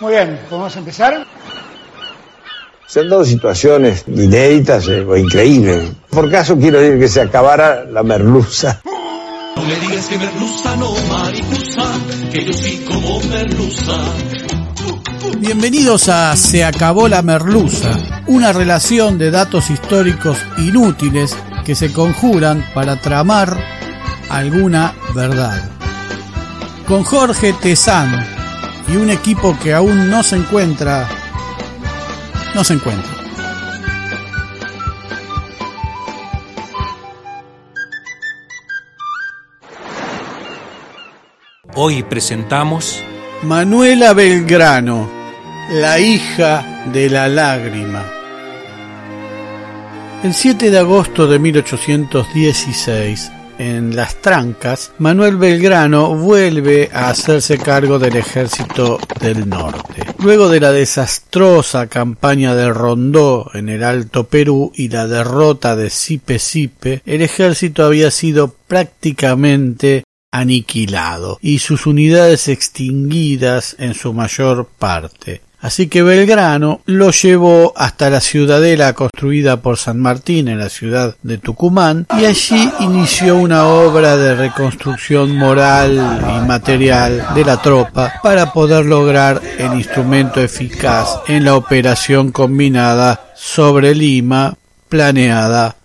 Muy bien, ¿podemos empezar? Se han dado situaciones inéditas eh, o increíbles. Por caso quiero decir que se acabara la merluza. No me digas que merluza, no mariposa, que yo sí como merluza. Bienvenidos a Se acabó la merluza, una relación de datos históricos inútiles que se conjuran para tramar alguna verdad. Con Jorge Tezán y un equipo que aún no se encuentra, no se encuentra. Hoy presentamos Manuela Belgrano, la hija de la lágrima. El 7 de agosto de 1816, en Las Trancas, Manuel Belgrano vuelve a hacerse cargo del ejército del norte. Luego de la desastrosa campaña de Rondó en el Alto Perú y la derrota de Sipe Sipe, el ejército había sido prácticamente aniquilado y sus unidades extinguidas en su mayor parte. Así que Belgrano lo llevó hasta la ciudadela construida por San Martín en la ciudad de Tucumán y allí inició una obra de reconstrucción moral y material de la tropa para poder lograr el instrumento eficaz en la operación combinada sobre Lima planeada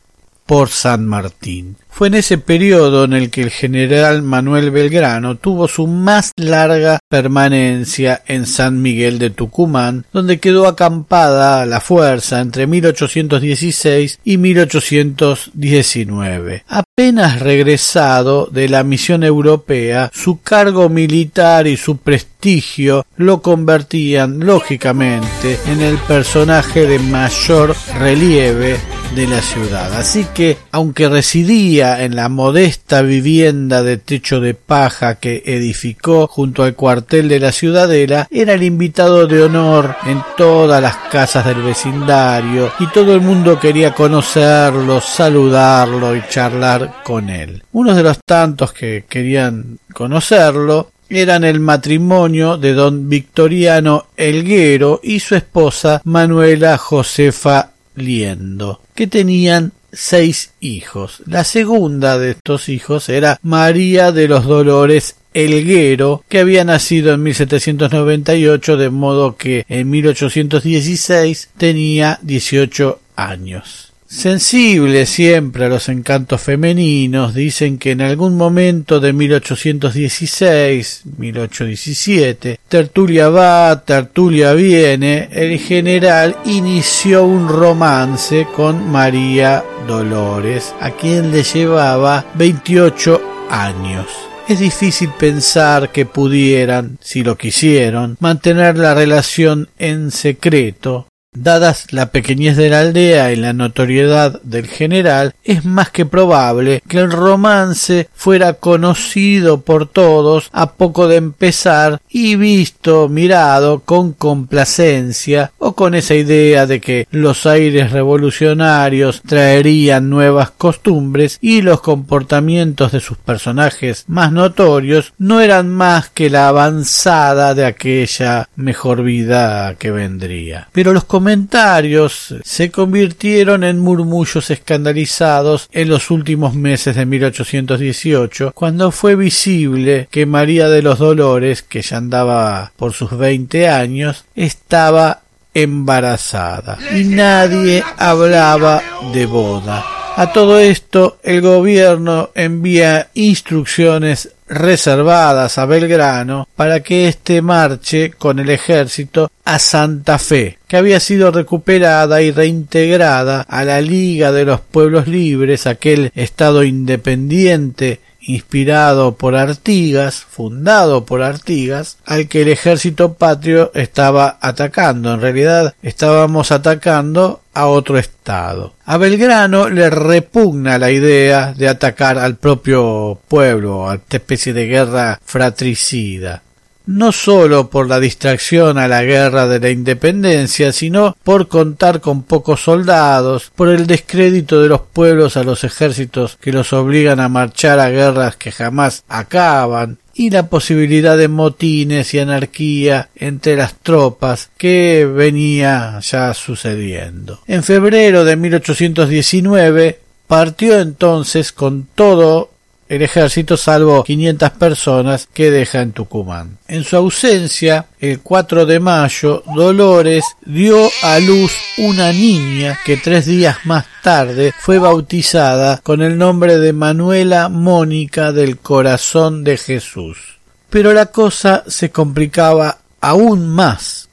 por San Martín. Fue en ese periodo en el que el general Manuel Belgrano tuvo su más larga permanencia en San Miguel de Tucumán, donde quedó acampada la fuerza entre 1816 y 1819. Apenas regresado de la misión europea, su cargo militar y su prestigio lo convertían lógicamente en el personaje de mayor relieve de la ciudad. Así que, aunque residía en la modesta vivienda de techo de paja que edificó junto al cuartel de la ciudadela, era el invitado de honor en todas las casas del vecindario y todo el mundo quería conocerlo, saludarlo y charlar con él. Unos de los tantos que querían conocerlo eran el matrimonio de don Victoriano Elguero y su esposa Manuela Josefa Liendo, que tenían seis hijos. La segunda de estos hijos era María de los Dolores Elguero, que había nacido en 1798, de modo que en 1816 tenía 18 años. Sensible siempre a los encantos femeninos, dicen que en algún momento de 1816, 1817, tertulia va, tertulia viene, el general inició un romance con María Dolores, a quien le llevaba 28 años. Es difícil pensar que pudieran, si lo quisieron, mantener la relación en secreto, Dadas la pequeñez de la aldea y la notoriedad del general, es más que probable que el romance fuera conocido por todos a poco de empezar y visto, mirado con complacencia o con esa idea de que los aires revolucionarios traerían nuevas costumbres y los comportamientos de sus personajes más notorios no eran más que la avanzada de aquella mejor vida que vendría. Pero los comentarios se convirtieron en murmullos escandalizados en los últimos meses de 1818, cuando fue visible que María de los Dolores, que ya andaba por sus veinte años, estaba embarazada y nadie hablaba de boda. A todo esto, el gobierno envía instrucciones reservadas a Belgrano para que éste marche con el ejército a Santa Fe, que había sido recuperada y reintegrada a la Liga de los Pueblos Libres, aquel estado independiente inspirado por Artigas, fundado por Artigas, al que el ejército patrio estaba atacando. En realidad estábamos atacando a otro estado. A Belgrano le repugna la idea de atacar al propio pueblo, a esta especie de guerra fratricida no sólo por la distracción a la guerra de la independencia, sino por contar con pocos soldados, por el descrédito de los pueblos a los ejércitos que los obligan a marchar a guerras que jamás acaban, y la posibilidad de motines y anarquía entre las tropas que venía ya sucediendo. En febrero de 1819 partió entonces con todo el ejército salvo 500 personas que deja en Tucumán. En su ausencia, el 4 de mayo, Dolores dio a luz una niña que tres días más tarde fue bautizada con el nombre de Manuela Mónica del Corazón de Jesús. Pero la cosa se complicaba aún más.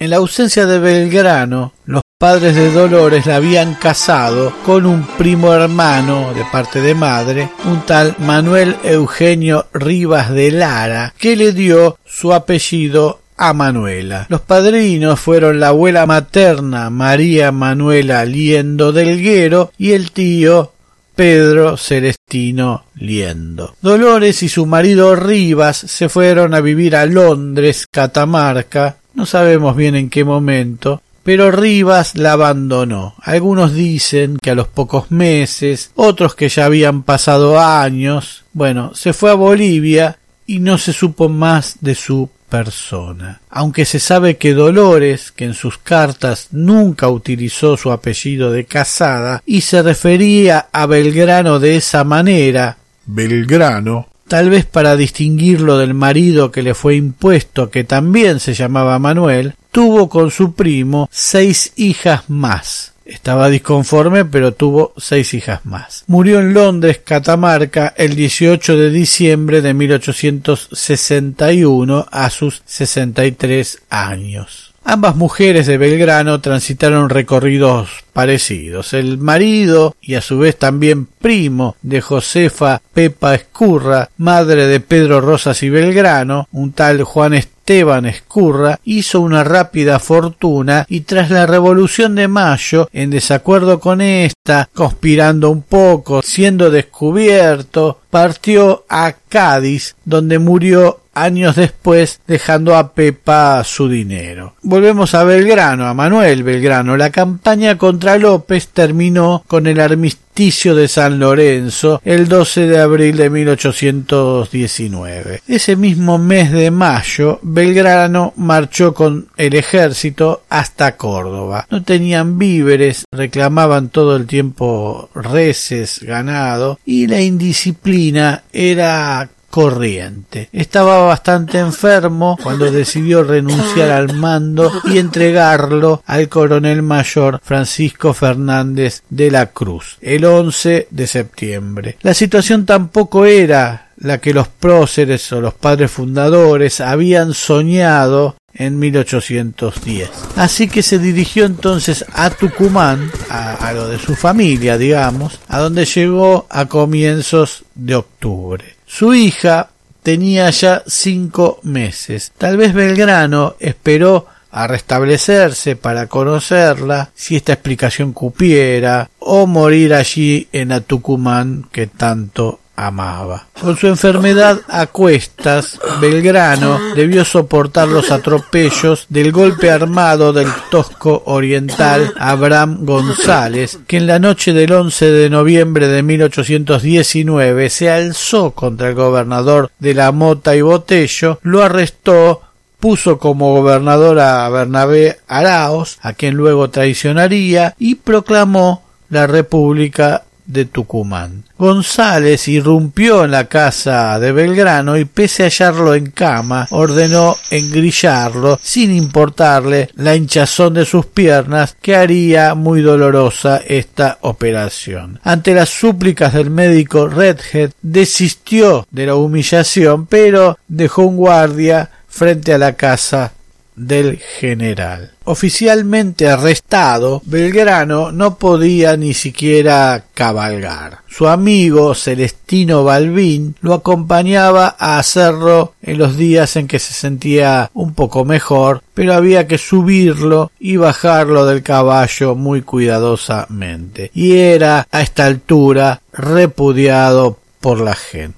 En la ausencia de Belgrano, los padres de Dolores la habían casado con un primo hermano de parte de madre, un tal Manuel Eugenio Rivas de Lara, que le dio su apellido a Manuela. Los padrinos fueron la abuela materna María Manuela Liendo Delguero y el tío Pedro Celestino Liendo. Dolores y su marido Rivas se fueron a vivir a Londres, Catamarca, no sabemos bien en qué momento, pero Rivas la abandonó. Algunos dicen que a los pocos meses, otros que ya habían pasado años. Bueno, se fue a Bolivia y no se supo más de su persona. Aunque se sabe que Dolores, que en sus cartas nunca utilizó su apellido de casada y se refería a Belgrano de esa manera, Belgrano, tal vez para distinguirlo del marido que le fue impuesto, que también se llamaba Manuel, tuvo con su primo seis hijas más. Estaba disconforme, pero tuvo seis hijas más. Murió en Londres, Catamarca, el 18 de diciembre de 1861 a sus 63 años. Ambas mujeres de Belgrano transitaron recorridos parecidos. El marido y a su vez también primo de Josefa Pepa Escurra, madre de Pedro Rosas y Belgrano, un tal Juan Esteban Escurra, hizo una rápida fortuna y tras la Revolución de Mayo, en desacuerdo con esta, conspirando un poco, siendo descubierto, partió a Cádiz, donde murió años después dejando a Pepa su dinero. Volvemos a Belgrano, a Manuel Belgrano. La campaña contra López terminó con el armisticio de San Lorenzo el 12 de abril de 1819. Ese mismo mes de mayo, Belgrano marchó con el ejército hasta Córdoba. No tenían víveres, reclamaban todo el tiempo reses, ganado, y la indisciplina era corriente. Estaba bastante enfermo cuando decidió renunciar al mando y entregarlo al coronel mayor Francisco Fernández de la Cruz el 11 de septiembre. La situación tampoco era la que los próceres o los padres fundadores habían soñado en 1810. Así que se dirigió entonces a Tucumán, a, a, lo de su familia, digamos, a donde llegó a comienzos de octubre. Su hija tenía ya cinco meses. Tal vez Belgrano esperó a restablecerse para conocerla, si esta explicación cupiera, o morir allí en a Tucumán que tanto amaba. Con su enfermedad a cuestas, Belgrano debió soportar los atropellos del golpe armado del tosco oriental Abraham González, que en la noche del 11 de noviembre de 1819 se alzó contra el gobernador de la Mota y Botello, lo arrestó puso como gobernador a Bernabé Araos, a quien luego traicionaría, y proclamó la República de Tucumán. González irrumpió en la casa de Belgrano y pese a hallarlo en cama, ordenó engrillarlo sin importarle la hinchazón de sus piernas que haría muy dolorosa esta operación. Ante las súplicas del médico Redhead desistió de la humillación pero dejó un guardia frente a la casa del general. Oficialmente arrestado, Belgrano no podía ni siquiera cabalgar. Su amigo Celestino Balbín lo acompañaba a hacerlo en los días en que se sentía un poco mejor, pero había que subirlo y bajarlo del caballo muy cuidadosamente. Y era a esta altura repudiado por la gente.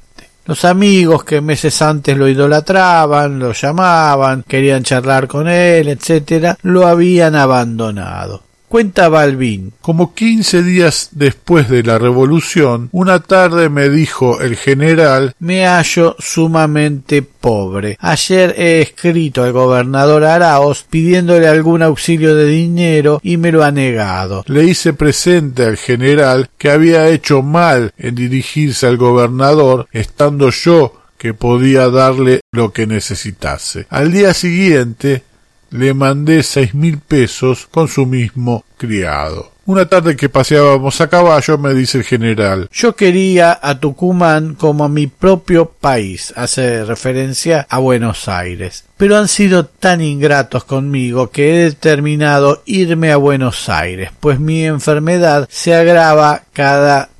Los amigos que meses antes lo idolatraban, lo llamaban, querían charlar con él, etcétera, lo habían abandonado. Cuenta Balbín. Como quince días después de la revolución, una tarde me dijo el general Me hallo sumamente pobre. Ayer he escrito al gobernador Araos pidiéndole algún auxilio de dinero y me lo ha negado. Le hice presente al general que había hecho mal en dirigirse al gobernador, estando yo que podía darle lo que necesitase. Al día siguiente le mandé seis mil pesos con su mismo criado. Una tarde que paseábamos a caballo me dice el general Yo quería a Tucumán como a mi propio país, hace referencia a Buenos Aires, pero han sido tan ingratos conmigo que he determinado irme a Buenos Aires, pues mi enfermedad se agrava cada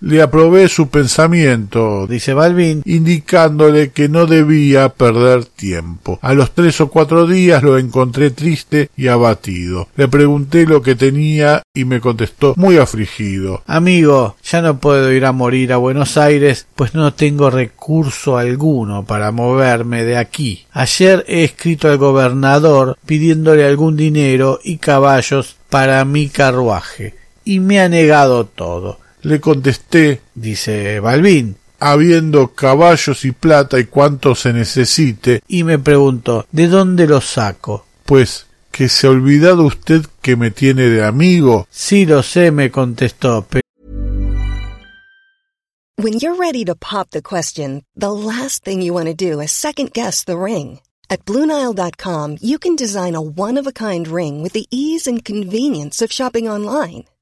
Le aprobé su pensamiento, dice Balbín, indicándole que no debía perder tiempo. A los tres o cuatro días lo encontré triste y abatido. Le pregunté lo que tenía y me contestó muy afligido. Amigo, ya no puedo ir a morir a Buenos Aires, pues no tengo recurso alguno para moverme de aquí. Ayer he escrito al gobernador pidiéndole algún dinero y caballos para mi carruaje, y me ha negado todo. Le contesté, dice Balbín, habiendo caballos y plata y cuanto se necesite, y me preguntó, ¿de dónde los saco? Pues que se ha olvidado usted que me tiene de amigo. Sí lo sé, me contestó, When you're ready to pop the question, the last thing you want to do is second guess the ring. At BlueNile.com you can design a one-of-a-kind ring with the ease and convenience of shopping online.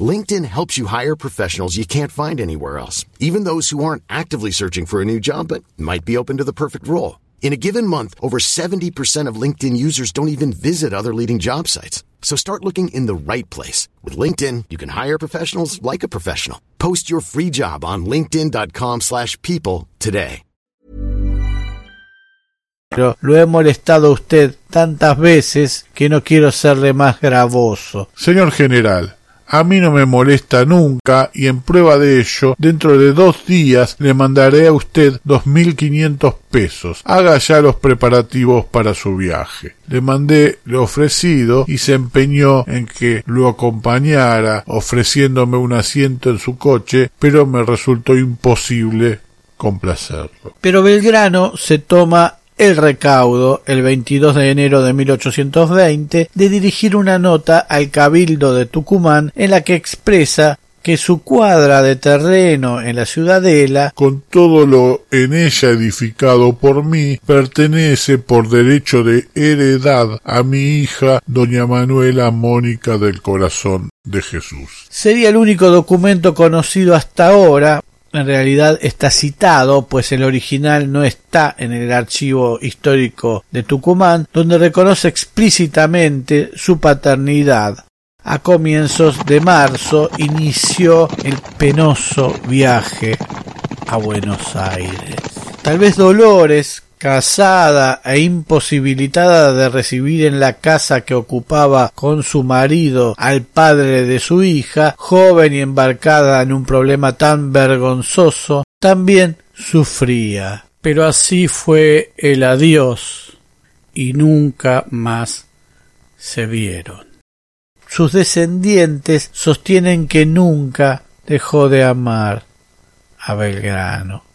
LinkedIn helps you hire professionals you can't find anywhere else, even those who aren't actively searching for a new job but might be open to the perfect role. In a given month, over 70% of LinkedIn users don't even visit other leading job sites. So start looking in the right place. With LinkedIn, you can hire professionals like a professional. Post your free job on linkedin.com slash people today. Pero lo he molestado a usted tantas veces que no quiero serle más gravoso. Señor general, a mí no me molesta nunca y en prueba de ello, dentro de dos días le mandaré a usted dos mil quinientos pesos. Haga ya los preparativos para su viaje. Le mandé lo ofrecido y se empeñó en que lo acompañara, ofreciéndome un asiento en su coche, pero me resultó imposible complacerlo. Pero Belgrano se toma el recaudo, el 22 de enero de 1820, de dirigir una nota al Cabildo de Tucumán en la que expresa que su cuadra de terreno en la ciudadela, con todo lo en ella edificado por mí, pertenece por derecho de heredad a mi hija doña Manuela Mónica del Corazón de Jesús. Sería el único documento conocido hasta ahora en realidad está citado, pues el original no está en el archivo histórico de Tucumán, donde reconoce explícitamente su paternidad. A comienzos de marzo inició el penoso viaje a Buenos Aires. Tal vez Dolores, casada e imposibilitada de recibir en la casa que ocupaba con su marido al padre de su hija, joven y embarcada en un problema tan vergonzoso, también sufría. Pero así fue el adiós y nunca más se vieron. Sus descendientes sostienen que nunca dejó de amar a Belgrano.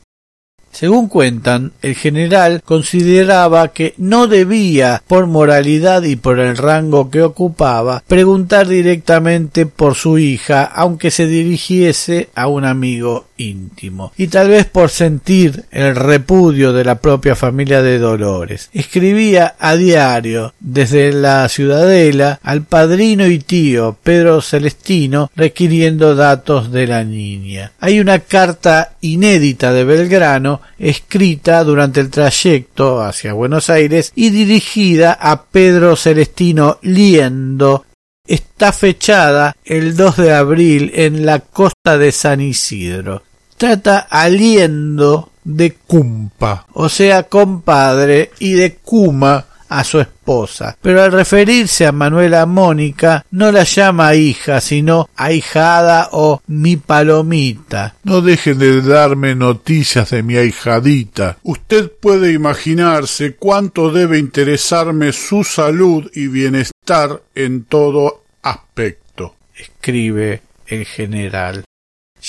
Según cuentan, el general consideraba que no debía, por moralidad y por el rango que ocupaba, preguntar directamente por su hija, aunque se dirigiese a un amigo íntimo, y tal vez por sentir el repudio de la propia familia de Dolores. Escribía a diario desde la ciudadela al padrino y tío Pedro Celestino requiriendo datos de la niña. Hay una carta inédita de Belgrano escrita durante el trayecto hacia Buenos Aires y dirigida a Pedro Celestino Liendo está fechada el 2 de abril en la costa de San Isidro. Trata aliendo de cumpa, o sea, compadre, y de cuma a su esposa, pero al referirse a Manuela Mónica no la llama hija, sino ahijada o mi palomita. No dejen de darme noticias de mi ahijadita. Usted puede imaginarse cuánto debe interesarme su salud y bienestar en todo aspecto. Escribe el general.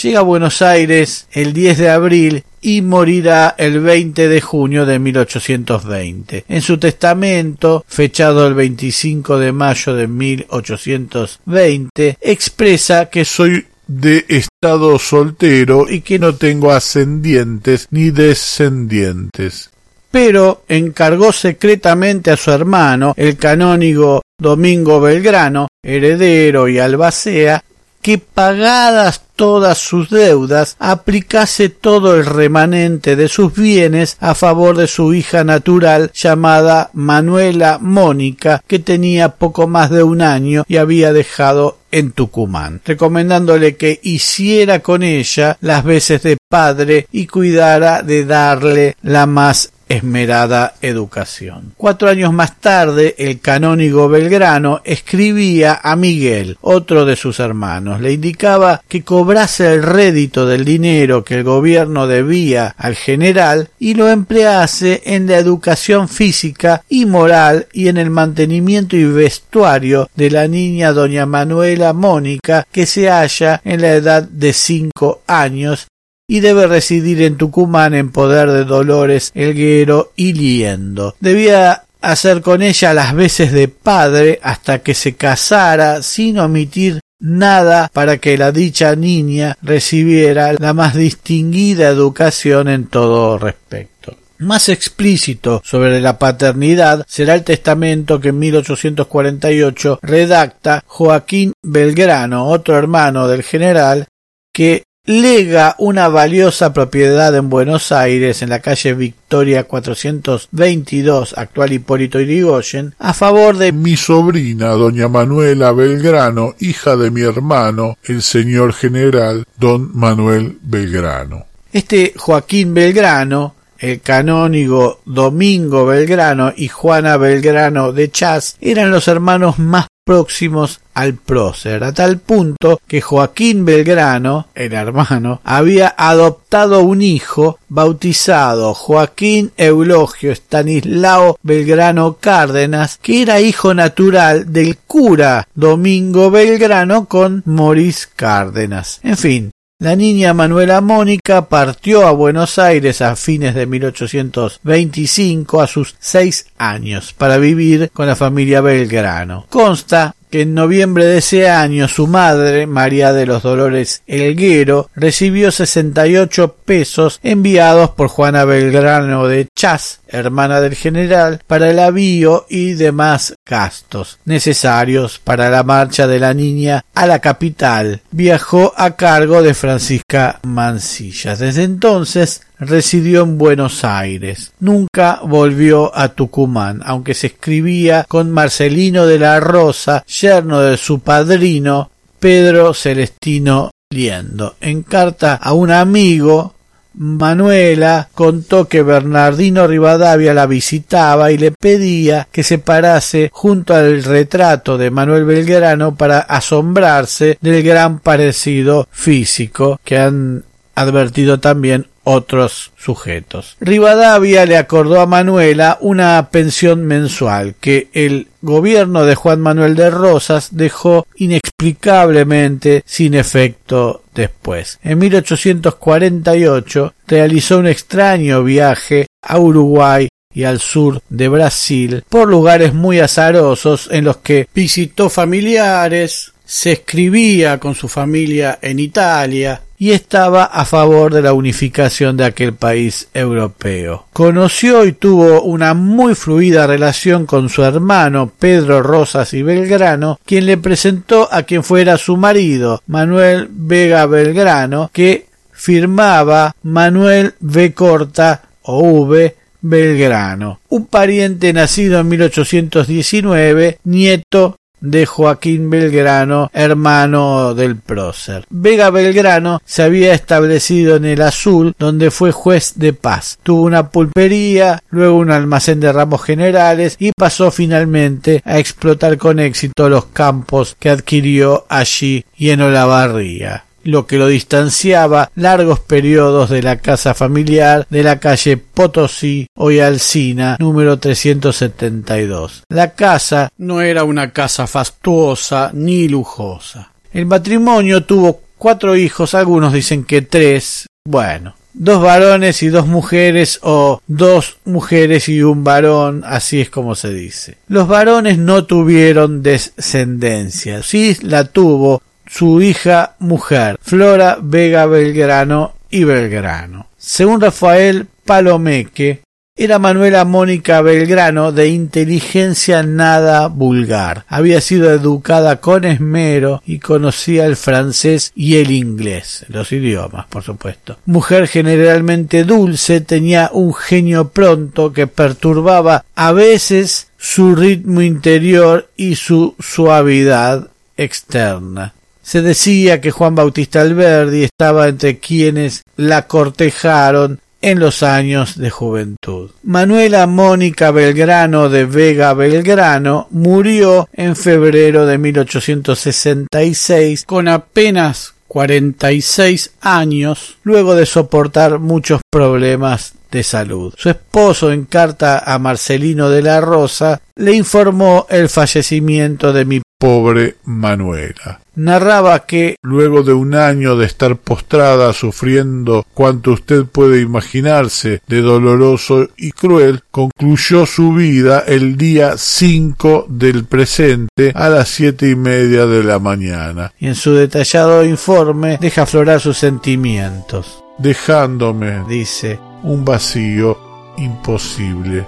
Llega a Buenos Aires el 10 de abril y morirá el 20 de junio de 1820. En su testamento, fechado el 25 de mayo de 1820, expresa que soy de estado soltero y que no tengo ascendientes ni descendientes. Pero encargó secretamente a su hermano, el canónigo Domingo Belgrano, heredero y albacea, que pagadas todas sus deudas, aplicase todo el remanente de sus bienes a favor de su hija natural llamada Manuela Mónica, que tenía poco más de un año y había dejado en Tucumán, recomendándole que hiciera con ella las veces de padre y cuidara de darle la más esmerada educación. Cuatro años más tarde, el canónigo Belgrano escribía a Miguel, otro de sus hermanos, le indicaba que cobrase el rédito del dinero que el gobierno debía al general y lo emplease en la educación física y moral y en el mantenimiento y vestuario de la niña doña Manuela Mónica que se halla en la edad de cinco años y debe residir en Tucumán en poder de Dolores Elguero y Liendo. Debía hacer con ella las veces de padre hasta que se casara sin omitir nada para que la dicha niña recibiera la más distinguida educación en todo respecto. Más explícito sobre la paternidad será el testamento que en 1848 redacta Joaquín Belgrano, otro hermano del general, que lega una valiosa propiedad en Buenos Aires en la calle Victoria 422, actual Hipólito Yrigoyen, a favor de mi sobrina, doña Manuela Belgrano, hija de mi hermano, el señor general don Manuel Belgrano. Este Joaquín Belgrano el canónigo Domingo Belgrano y Juana Belgrano de Chas eran los hermanos más próximos al prócer, a tal punto que Joaquín Belgrano, el hermano, había adoptado un hijo bautizado Joaquín Eulogio Stanislao Belgrano Cárdenas, que era hijo natural del cura Domingo Belgrano con Moris Cárdenas. En fin, La niña Manuela Mónica partió a Buenos Aires a fines de 1825 a sus seis años para vivir con la familia Belgrano. Consta que en noviembre de ese año su madre, María de los Dolores Elguero, recibió 68 pesos enviados por Juana Belgrano de Chas, hermana del general, para el avío y demás gastos necesarios para la marcha de la niña a la capital. Viajó a cargo de Francisca Mancilla. Desde entonces residió en Buenos Aires. Nunca volvió a Tucumán, aunque se escribía con Marcelino de la Rosa, yerno de su padrino, Pedro Celestino Liendo. En carta a un amigo, Manuela contó que Bernardino Rivadavia la visitaba y le pedía que se parase junto al retrato de Manuel Belgrano para asombrarse del gran parecido físico que han advertido también otros sujetos. Rivadavia le acordó a Manuela una pensión mensual que el gobierno de Juan Manuel de Rosas dejó inexplicablemente sin efecto después. En 1848 realizó un extraño viaje a Uruguay y al sur de Brasil por lugares muy azarosos en los que visitó familiares, se escribía con su familia en Italia, y estaba a favor de la unificación de aquel país europeo. Conoció y tuvo una muy fluida relación con su hermano Pedro Rosas y Belgrano, quien le presentó a quien fuera su marido, Manuel Vega Belgrano, que firmaba Manuel V. Corta o V. Belgrano, un pariente nacido en 1819, nieto de Joaquín Belgrano, hermano del prócer. Vega Belgrano se había establecido en el Azul, donde fue juez de paz. Tuvo una pulpería, luego un almacén de ramos generales y pasó finalmente a explotar con éxito los campos que adquirió allí y en Olavarría lo que lo distanciaba largos periodos de la casa familiar de la calle Potosí, hoy Alcina, número 372. La casa no era una casa fastuosa ni lujosa. El matrimonio tuvo cuatro hijos, algunos dicen que tres. Bueno, dos varones y dos mujeres o dos mujeres y un varón, así es como se dice. Los varones no tuvieron descendencia, sí la tuvo su hija mujer, Flora Vega Belgrano y Belgrano. Según Rafael Palomeque, era Manuela Mónica Belgrano de inteligencia nada vulgar. Había sido educada con esmero y conocía el francés y el inglés, los idiomas, por supuesto. Mujer generalmente dulce, tenía un genio pronto que perturbaba a veces su ritmo interior y su suavidad externa. Se decía que Juan Bautista Alberdi estaba entre quienes la cortejaron en los años de juventud. Manuela Mónica Belgrano de Vega Belgrano murió en febrero de 1866 con apenas 46 años luego de soportar muchos problemas de salud. Su esposo, en carta a Marcelino de la Rosa, le informó el fallecimiento de mi pobre Manuela. Narraba que luego de un año de estar postrada sufriendo cuanto usted puede imaginarse de doloroso y cruel, concluyó su vida el día 5 del presente a las siete y media de la mañana. Y en su detallado informe deja aflorar sus sentimientos. Dejándome, dice, un vacío imposible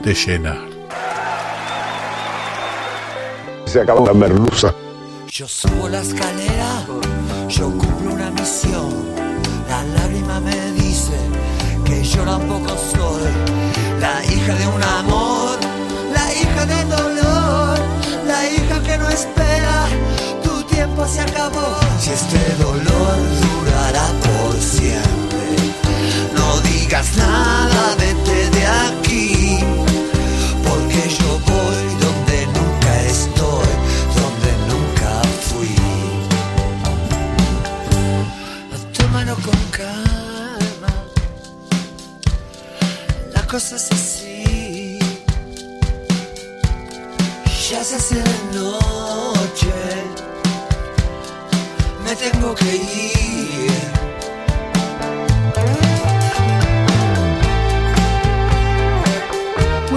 de llenar. Se acabó la merluza. Yo subo la escalera, yo cumplo una misión. La lágrima me dice que yo tampoco soy la hija de un amor, la hija del dolor, la hija que no espera. Tu tiempo se acabó. Si este dolor durará por siempre, digas nada, vete de aquí, porque yo voy donde nunca estoy, donde nunca fui. Tómalo con calma, la cosa es así. Ya se hace de noche, me tengo que ir.